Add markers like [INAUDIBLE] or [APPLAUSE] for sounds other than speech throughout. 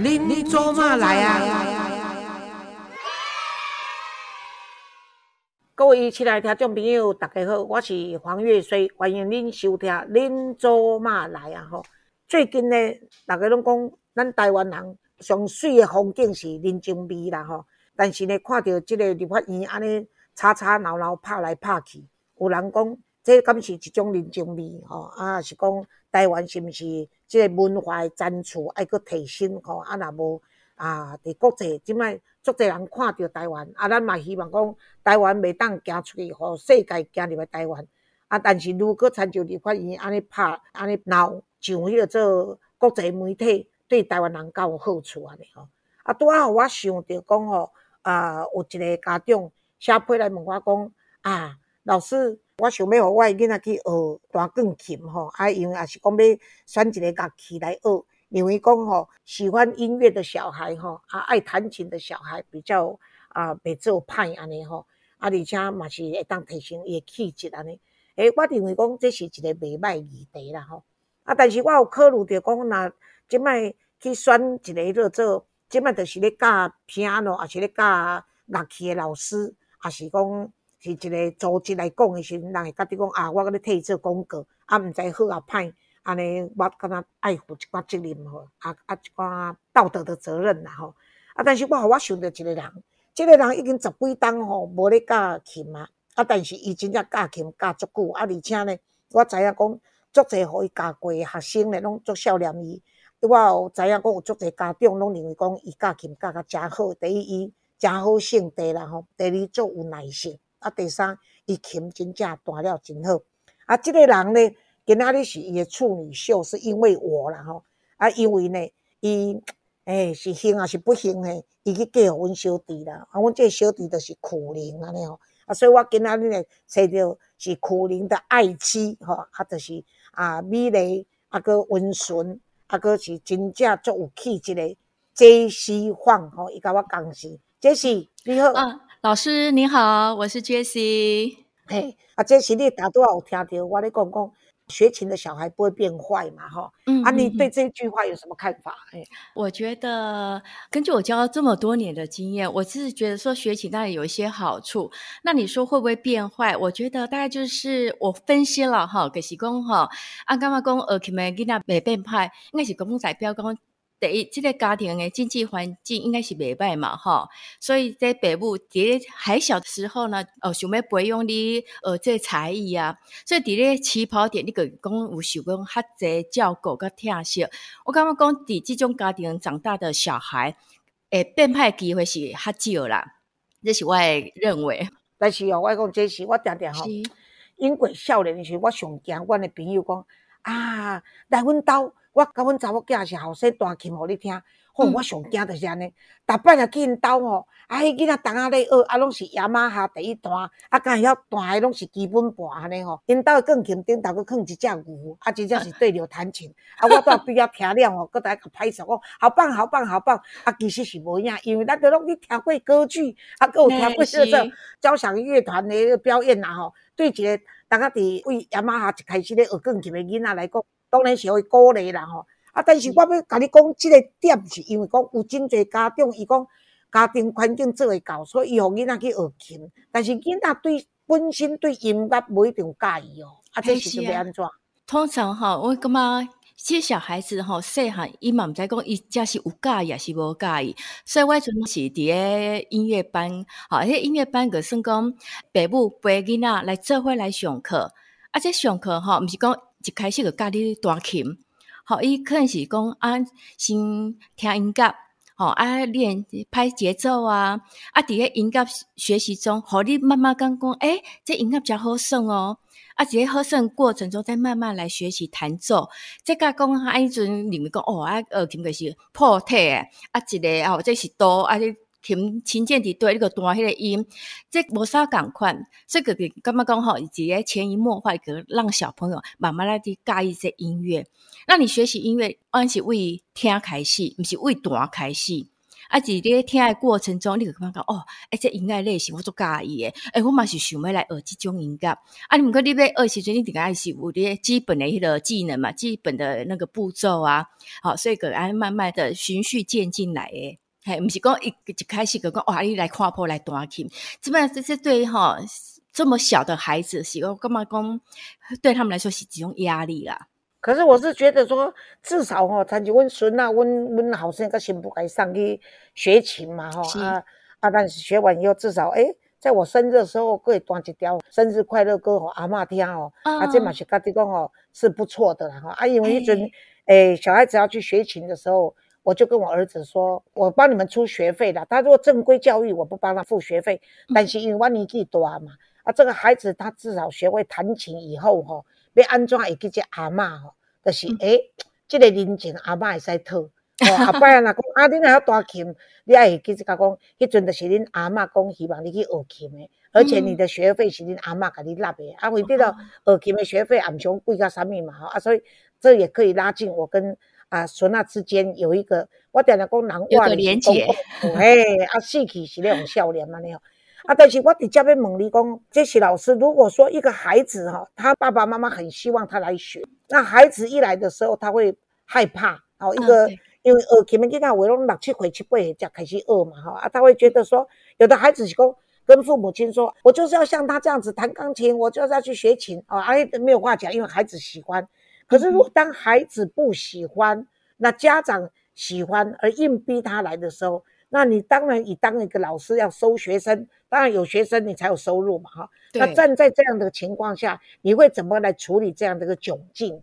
恁做嘛来啊？各位亲爱的听众朋友，大家好，我是黄月水，欢迎恁收听《恁做嘛来啊》吼。最近呢，大家拢讲咱台湾人上水的风景是人情味啦吼。但是呢，看到即个立法院安尼吵吵闹闹、拍来拍去，有人讲这敢是一种人情味吼？啊，是讲台湾是毋是即个文化的展出爱搁提升吼？啊，若无啊，伫国际即摆。足侪人看到台湾，啊，咱嘛希望讲台湾袂当行出去，互世界行入来台湾。啊，但是如果参照立法院安尼拍、安尼闹，上迄个做国际媒体，对台湾人较有好处安尼吼。啊，拄啊，我想着讲吼，啊，有一个家长写批来问我讲，啊，老师，我想要互我诶囡仔去学弹钢琴吼，啊，因为也是讲要选一个乐器来学。因为讲吼，喜欢音乐的小孩吼，啊，爱弹琴的小孩比较啊，袂做歹安尼吼，啊，而且嘛是会当提升伊的气质安尼。诶，我认为讲这是一个袂歹议题啦吼。啊，但是我有考虑着讲，若即摆去选一个叫做，即摆就是咧教 piano，还是咧教乐器的老师，也是讲是一个组织来讲的时阵，人会觉得讲啊，我甲你替伊做广告，啊，毋知好啊歹。安尼，我敢若爱负一寡责任吼，啊啊一寡道德的责任啦吼。啊，但是我我想着一个人，即个人已经十几档吼无咧教琴啊，啊，但是伊真正教琴教足久，啊，而且呢，我知影讲足侪互伊教过诶学生咧，拢足少年伊。我有知影讲有足侪家长拢认为讲伊教琴教甲诚好，第一伊诚好性地啦吼，第二足有耐性，啊，第三伊琴真正弹了真好。啊，即个人呢？今仔日是伊诶处女秀，是因为我啦吼，啊，因为呢，伊诶是幸还是不幸呢？伊去嫁互阮小弟啦，啊，阮这个小弟就是苦灵安尼吼，啊，所以我今仔日呢找着是苦灵的爱妻吼，啊，就是啊美丽啊个温顺啊个是真正足有气质的杰西晃吼，伊甲我讲是杰西你好，老师你好，我是杰西，嘿，啊，杰西你大多有听到我咧讲讲。学琴的小孩不会变坏嘛？哈，嗯，啊，你对这句话有什么看法？哎，我觉得根据我教这么多年的经验，我是觉得说学琴当然有一些好处。那你说会不会变坏？我觉得大概就是我分析了哈，给是讲哈，啊，刚刚讲呃，琴咪囡仔没变坏，应该是公代表讲。第一，这个家庭的经济环境应该是袂歹嘛，吼，所以在北部伫咧还小的时候呢，哦，想要培养你呃这才艺啊，所以伫咧起跑点，你个讲有受讲较济照顾甲疼惜。我感觉讲伫即种家庭长大的小孩，诶，变坏机会是较少啦，这是我认为。但是哦，我讲这是我定定吼，因为少年时我上惊，阮的朋友讲啊，来阮兜。我甲阮查某囝是后生弹琴互你听，吼！我上惊就是安尼，逐摆若去因兜吼，啊，迄囡仔同仔咧学，啊，拢是雅马哈第一弹，啊，敢会晓弹诶，拢是基本盘安尼吼。因兜诶钢琴顶头佫放一只牛，啊，真正是对牛弹琴。啊，我蹛边仔听了吼，搁在甲拍手讲好棒，好棒，好棒。啊，其实是无影，因为咱都拢去听过歌剧，啊，佫有听过这个交响乐团诶表演啦吼。对一个大家伫为雅马哈一开始咧学钢琴诶囡仔来讲。当然是会鼓励啦吼，啊！但是我要甲你讲，即个点是因为讲有真侪家长，伊讲家庭环境做会到，所以伊互囡仔去学琴。但是囡仔对本身对音乐无一定介意哦，啊，这是要安怎？通常吼，我感觉即小孩子吼细汉，伊嘛毋知讲伊家是有介意，还是无介意。所以我阵是伫咧音乐班，吼，迄音乐班个算讲爸母陪囡仔来做伙来上课，啊，这上课吼，毋是讲。一开始就教你弹琴，好，伊可能是讲啊，先听音乐，好啊，练拍节奏啊，啊，伫咧音乐学习中，互你慢慢讲讲，诶，这音乐较好耍哦，啊，伫个好耍过程中，再慢慢来学习弹奏，再甲讲啊，迄阵你们讲哦，啊，呃，琴个是破体诶，啊，一个啊，这是哆，啊，琴琴键伫对，你个弹迄个音，这无啥共款，这个个感觉讲吼，直接潜移默化个让小朋友慢慢来去介意这音乐。那你学习音乐，按是为听开始，毋是为弹开始。啊，伫咧听的过程中，你就感觉哦，哎，这音乐类型我做介意诶，哎，我嘛是想要来学即种音乐。啊，你毋过你要学时阵，你定爱是有咧基本的迄个技能嘛，基本的那个步骤啊，好，所以个安慢慢的循序渐进来诶。嘿，毋是讲一一开始个讲哇，你来看破来弹琴，基本上这是对哈这么小的孩子，是我干嘛讲对他们来说是一种压力啦。可是我是觉得说，至少吼，参就阮孙啊，阮阮后生个新妇该上去学琴嘛吼啊啊！但是学完以后，至少诶，在我生日的时候，可以弹一条生日快乐歌，给阿嬷听哦。啊，这嘛是家己讲哦是不错的啦吼啊！因为一阵诶，小孩子要去学琴的时候，我就跟我儿子说，我帮你们出学费啦。他如果正规教育，我不帮他付学费，但是因为我年纪大嘛，啊，这个孩子他至少学会弹琴以后吼。要安怎会记只阿嬷吼？就是诶，这个人情阿嬷会使讨。哦，后摆啊，若讲啊，恁还要弹琴，你爱会记只甲讲，迄阵就是恁阿嬷讲希望你去学琴的，而且你的学费是恁阿嬷甲你纳的，啊，为得到学琴的学费也毋想贵甲啥物嘛吼，啊，所以这也可以拉近我跟啊孙啊之间有一个，我定定讲人话连结，嘿，啊，死去是咧用笑脸嘛，你哦。啊，但是我直接要问你讲，这些老师，如果说一个孩子哈，他爸爸妈妈很希望他来学，那孩子一来的时候，他会害怕，哦，一个因为学琴，你看我拢六七岁、七八岁才开始学嘛，哈，啊，他会觉得说，有的孩子是讲跟父母亲说，我就是要像他这样子弹钢琴，我就是要去学琴，啊，哎，没有话讲，因为孩子喜欢。可是如果当孩子不喜欢，那家长喜欢而硬逼他来的时候，那你当然以当一个老师要收学生。当然有学生，你才有收入嘛，哈。那站在这样的情况下，你会怎么来处理这样的一个窘境？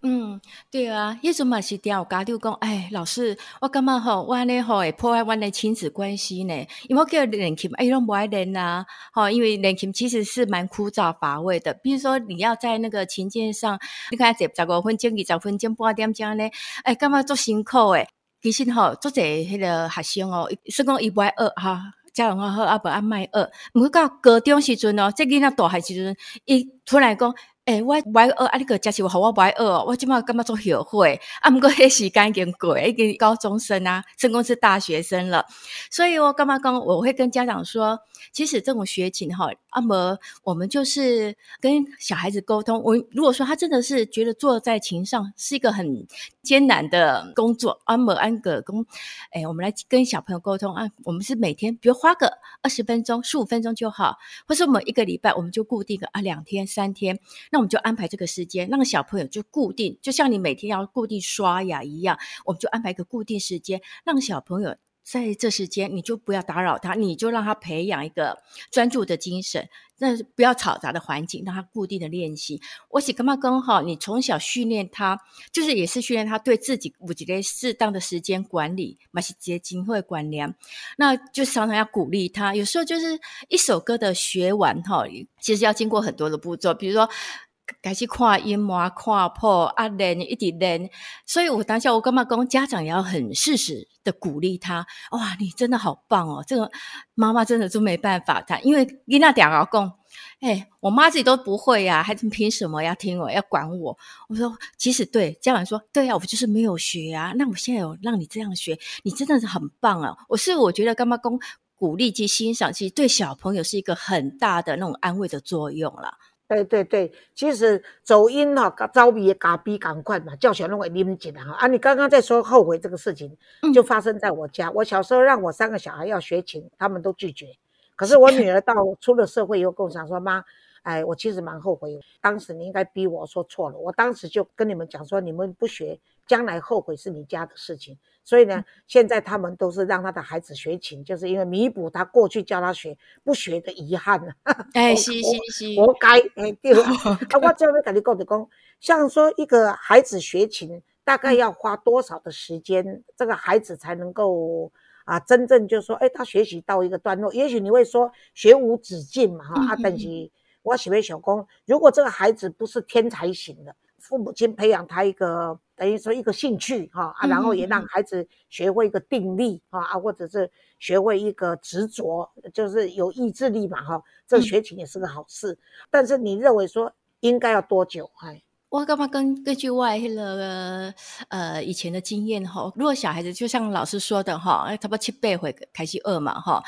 嗯，对啊，迄阵嘛是调家长讲，哎，老师，我感觉吼，我安尼吼会破坏我的亲子关系呢。因为我叫练琴，哎，拢不爱练呐，吼，因为练琴其实是蛮枯燥乏味的。比如说你要在那个琴键上，你看十十五分钟、二十分钟、半点钟呢，哎，感觉做辛苦诶。其实吼，做者迄个学生哦，是讲伊不爱学哈。家人好，阿伯阿麦二，毋过到高中时阵哦，即囡仔大汉时阵，伊突然讲。诶，我不爱学啊！你个假是我好，我不爱饿哦。我即马感觉做后悔啊！毋过 [LAUGHS] 迄时间已经过，已经高中生啊，甚至是大学生了。所以我干嘛讲？我会跟家长说，其实这种学琴哈，阿么我们就是跟小孩子沟通。我如果说他真的是觉得坐在琴上是一个很艰难的工作，阿么安个工，诶，我们来跟小朋友沟通啊。我们是每天，比如花个二十分钟、十五分钟就好，或是我们一个礼拜我们就固定个啊两天、三天，那。那我们就安排这个时间，让小朋友就固定，就像你每天要固定刷牙一样，我们就安排一个固定时间，让小朋友在这时间你就不要打扰他，你就让他培养一个专注的精神，那不要嘈杂的环境，让他固定的练习。我是干嘛刚好，你从小训练他，就是也是训练他对自己有一个适当的时间管理，嘛是结晶会管理，那就常常要鼓励他。有时候就是一首歌的学完哈，其实要经过很多的步骤，比如说。开始看音嘛，看破啊练，一直练。所以我当下我干嘛讲，家长也要很适时的鼓励他。哇，你真的好棒哦！这个妈妈真的就没办法他，因为你那点老公，哎，我妈自己都不会呀，孩子凭什么要听我，要管我？我说，其实对家长说，对呀，我就是没有学啊。那我现在有让你这样学，你真的是很棒啊！我是我觉得干嘛公鼓励及欣赏，其实对小朋友是一个很大的那种安慰的作用了。对对对，其实走音哈，招比嘎比赶快嘛，叫小龙会拎紧来哈。啊，你刚刚在说后悔这个事情，就发生在我家。我小时候让我三个小孩要学琴，他们都拒绝。[LAUGHS] 可是我女儿到出了社会以后跟我讲说：“妈，哎，我其实蛮后悔，当时你应该逼我说错了。我当时就跟你们讲说，你们不学，将来后悔是你家的事情。”所以呢，现在他们都是让他的孩子学琴，就是因为弥补他过去教他学不学的遗憾呢。[LAUGHS] 哎，是是是，活该。哎，对。[LAUGHS] 啊，我这边跟你讲的讲，像说一个孩子学琴，大概要花多少的时间，这个孩子才能够啊，真正就说，哎，他学习到一个段落。也许你会说学无止境嘛，哈。啊，但是我喜欢小公，如果这个孩子不是天才型的。父母亲培养他一个等于说一个兴趣哈啊，然后也让孩子学会一个定力哈啊，或者是学会一个执着，就是有意志力嘛哈。这学琴也是个好事，但是你认为说应该要多久？哎，我干嘛根根据我迄个呃以前的经验吼，如果小孩子就像老师说的哈，差不多七八岁开始饿嘛哈，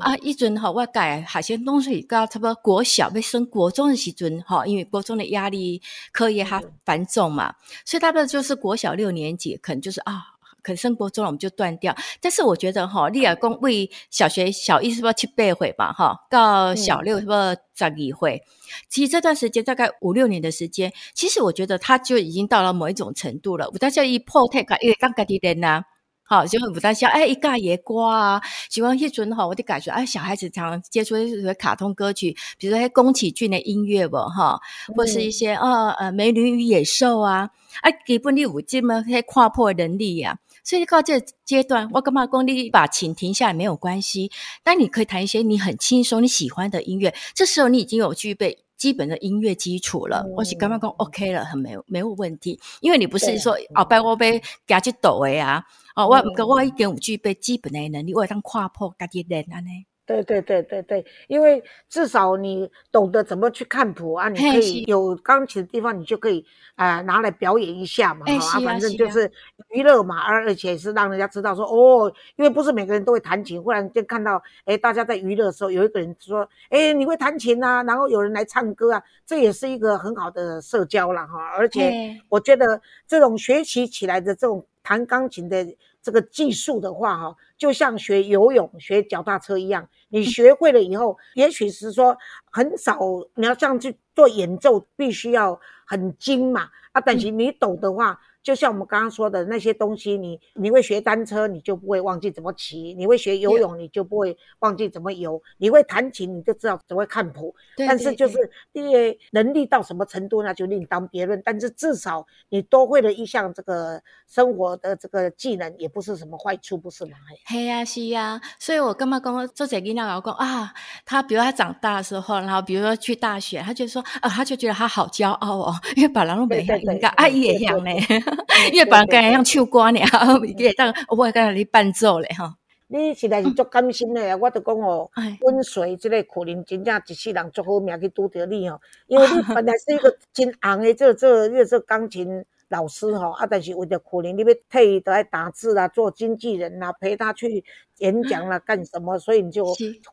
啊，一阵吼我改海鲜东西到差不多国小要升国中的时阵哈，因为国中的压力课业还繁重嘛，所以大概就是国小六年级可能就是啊。可生活中了，我们就断掉。但是我觉得哈，立亚公为小学小一是不是七八回吧？哈，到小六是不是十二岁？其实这段时间大概五六年的时间，其实我觉得他就已经到了某一种程度了。我大家一破太因为刚家的人呐，好，就会不大笑。哎，一尬野瓜啊，喜欢一准哈，我就感觉哎，小孩子常接触一些卡通歌曲，比如说宫崎骏的音乐吧，哈，或是一些呃呃美女与野兽啊，啊，基本你有这么些跨破能力呀。所以到这阶段，我干嘛讲你把琴停下来没有关系，但你可以弹一些你很轻松、你喜欢的音乐。这时候你已经有具备基本的音乐基础了。我是干嘛讲 OK 了，很没有没有问题，因为你不是说哦，拜我被加去抖的啊，哦，我我一点五具备基本的能力，我当跨破家己练安尼。对对对对对，因为至少你懂得怎么去看谱啊，你可以有钢琴的地方，你就可以啊拿来表演一下嘛，啊，反正就是娱乐嘛，而而且是让人家知道说哦，因为不是每个人都会弹琴，忽然间看到哎大家在娱乐的时候，有一个人说哎你会弹琴啊，然后有人来唱歌啊，这也是一个很好的社交了哈，而且我觉得这种学习起来的这种弹钢琴的。这个技术的话，哈，就像学游泳、学脚踏车一样，你学会了以后，也许是说很少你要这样去做演奏，必须要很精嘛，啊，但是你懂的话。就像我们刚刚说的那些东西，你你会学单车，你就不会忘记怎么骑；你会学游泳，你就不会忘记怎么游；你会弹琴，你就知道怎么看谱。但是就是因为能力到什么程度，那就另当别论。但是至少你多会了一项这个生活的这个技能，也不是什么坏处，不是吗？嘿呀，是呀。所以我干嘛讲做这个那老公啊？他比如他长大的时候，然后比如说去大学，他就说啊，他就觉得他好骄傲哦，因为把人都没应该阿姨也一样嘞。[LAUGHS] 因为别人跟人唱歌呢，[LAUGHS] 也当我跟你伴奏嘞吼。你实在是足甘心的，我就讲哦，温水这个可能真正一世人足好命去拄着你哦，因为你 [LAUGHS] 本来是一个真红的这这这这钢琴老师哈，啊，但是为了可能你要退都来打字啊，做经纪人啊，陪他去演讲啦，干什么？所以你就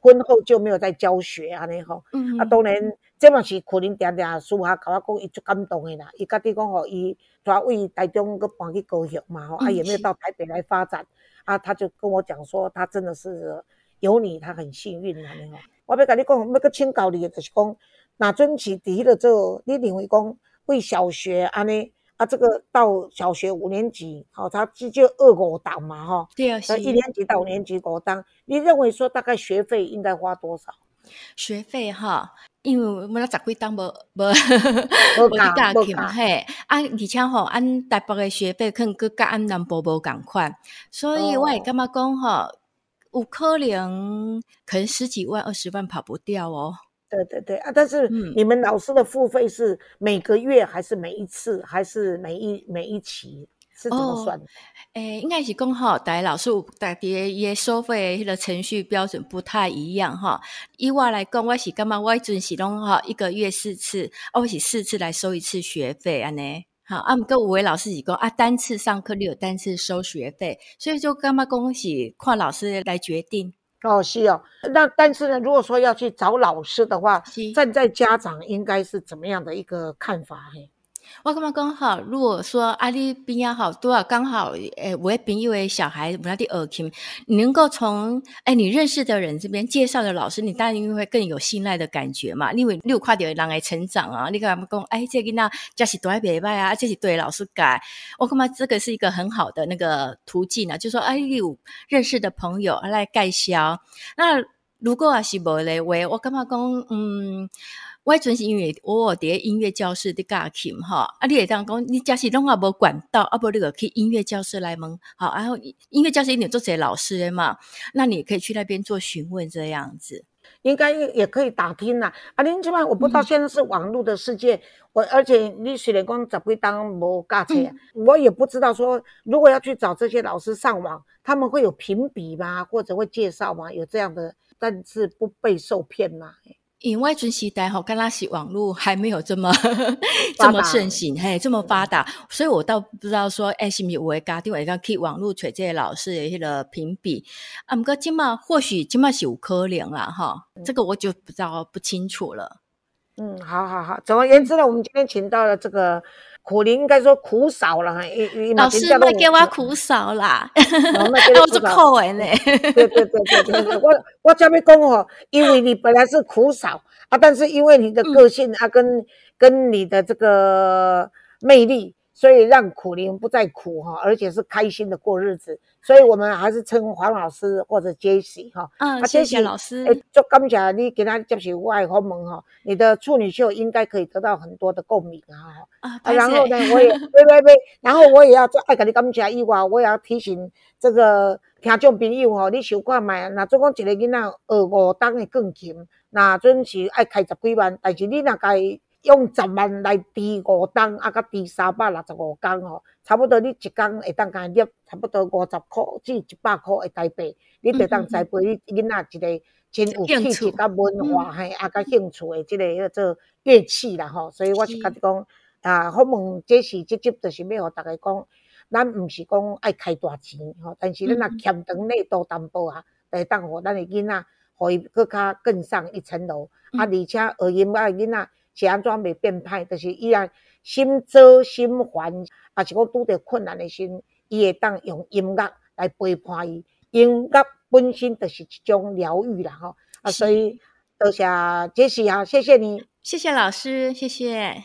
婚后就没有再教学啊，你吼，啊，当然。这嘛是可能定定私下甲我讲，伊足感动的啦。伊家己讲吼，伊抓为台中个搬去高雄嘛吼，啊也没有到台北来发展。啊，他就跟我讲说，他真的是有你，他很幸运安尼吼，我要甲你讲，要个请教你，就是讲，那阵是伫迄个做，你认为讲为小学安尼啊，这个到小学五年级，好，他就就二五档嘛吼，对啊，一年级到五年级五档，你认为说大概学费应该花多少？学费哈？因为我那十几档无无无去加去嘛嘿，啊而且吼，按台北的学费可能佮甲按南部无共款，所以我也感觉讲吼，有可能可能十几万、二十万跑不掉哦。对对对啊！但是你们老师的付费是每个月还是每一次，还是每一每一期？是怎么算的？诶，应该是讲吼，大家老师大家伊收费迄个程序标准不太一样哈。以我来讲，我是感觉我准时拢哈一个月四次，我是四次来收一次学费安尼。好，啊，毋过五位老师是讲啊，单次上课你有单次收学费，所以就干嘛恭喜看老师来决定。哦，是哦。那但是呢，如果说要去找老师的话，站在家长应该是怎么样的一个看法？嘿。我感觉刚好，如果说阿里边也好多啊，刚好诶，我朋友的小孩，我那的耳听，你能够从诶你认识的人这边介绍的老师，你当然会更有信赖的感觉嘛。因为你有看到人来成长啊，你跟他们讲，哎，这个那这是多袂歹啊，这是对老师改。我感觉这个是一个很好的那个途径呢，就说哎，有认识的朋友来介绍。那如果是无的话，我感觉讲，嗯。我阵是因为我伫音乐教室的教琴哈，啊，你会当讲，你假是拢啊无管道，啊无你个去音乐教室来问，好，然后音乐教室一定做些老师的嘛，那你可以去那边做询问这样子，应该也可以打听呐。啊，您起码我不知道现在是网络的世界，我而且你虽然讲十几当无教册，我也不知道说如果要去找这些老师上网，他们会有评比吗？或者会介绍吗？有这样的，但是不被受骗吗？因为准时代吼，刚那是网络还没有这么 [LAUGHS] 这么盛行，嘿，这么发达，所以我倒不知道说，哎，是不是有诶家长会讲去网络找这些老师的迄个评比。啊？不过今嘛或许今嘛是有可能啦，哈，这个我就不知道不清楚了。嗯，好好好，总而言之呢，我们今天请到了这个苦灵，应该说苦少了哈。老师卖给我苦少啦，[LAUGHS] 我是苦人呢。[LAUGHS] 对对对对对，我我这边讲哦，因为你本来是苦少啊，但是因为你的个性啊，跟跟你的这个魅力。所以让苦灵不再苦哈，而且是开心的过日子。所以我们还是称黄老师或者杰西哈。嗯，谢谢老师。哎，就刚才你给他接受外访问哈，你的处女秀应该可以得到很多的共鸣啊。啊，然后呢，我也对对对，然后我也要做爱给你感谢以外，我也要提醒这个听众朋友吼，你想看卖，那总讲一个囡仔学五档的钢琴，那准是爱开十几万，但是你那该。用十万来滴五档，啊，甲滴三百六十五工吼，差不多你一工会当甲入差不多五十箍至一百箍的台币，你就当栽培你囡仔一个真有气质甲文化嘿，啊，甲兴趣的即个叫做乐器啦吼。所以我是甲你讲啊，好问这是即集就是要互逐个讲，咱毋是讲爱开大钱吼，但是咱若欠长内多淡薄啊，会当互咱的囡仔，互伊搁较更上一层楼，啊，而且学音乐的囡仔。是安怎袂变歹？就是伊啊，心焦心烦，啊是讲拄着困难的时，伊会当用音乐来陪伴伊。音乐本身就是一种疗愈啦，吼啊，所以多谢杰西啊，谢谢你，谢谢老师，谢谢。